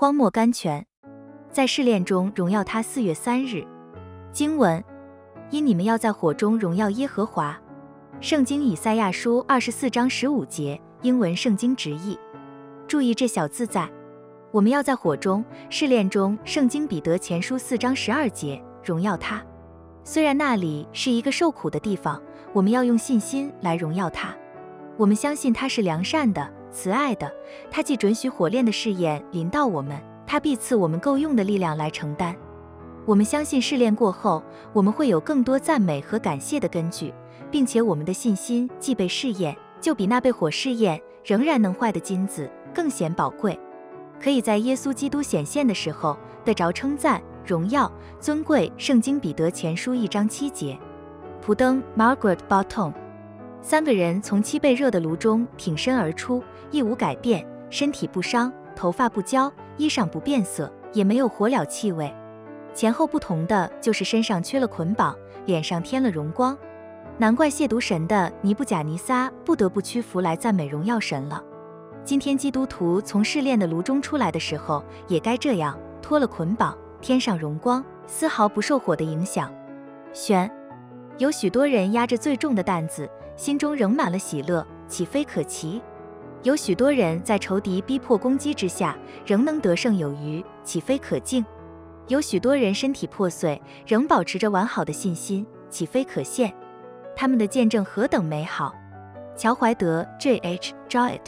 荒漠甘泉，在试炼中荣耀他。四月三日，经文：因你们要在火中荣耀耶和华。圣经以赛亚书二十四章十五节，英文圣经直译。注意这小字在，我们要在火中试炼中。圣经彼得前书四章十二节，荣耀他。虽然那里是一个受苦的地方，我们要用信心来荣耀他。我们相信他是良善的。慈爱的，他既准许火炼的试验临到我们，他必赐我们够用的力量来承担。我们相信试炼过后，我们会有更多赞美和感谢的根据，并且我们的信心既被试验，就比那被火试验仍然能坏的金子更显宝贵，可以在耶稣基督显现的时候得着称赞、荣耀、尊贵。圣经彼得前书一章七节。普登 Margaret Bottom。三个人从七倍热的炉中挺身而出。一无改变，身体不伤，头发不焦，衣裳不变色，也没有火燎气味。前后不同的就是身上缺了捆绑，脸上添了荣光。难怪亵渎神的尼布甲尼撒不得不屈服来赞美荣耀神了。今天基督徒从试炼的炉中出来的时候，也该这样，脱了捆绑，添上荣光，丝毫不受火的影响。选有许多人压着最重的担子，心中仍满了喜乐，岂非可奇？有许多人在仇敌逼迫攻击之下，仍能得胜有余，岂非可敬？有许多人身体破碎，仍保持着完好的信心，岂非可羡？他们的见证何等美好！乔怀德 J.H. Jowett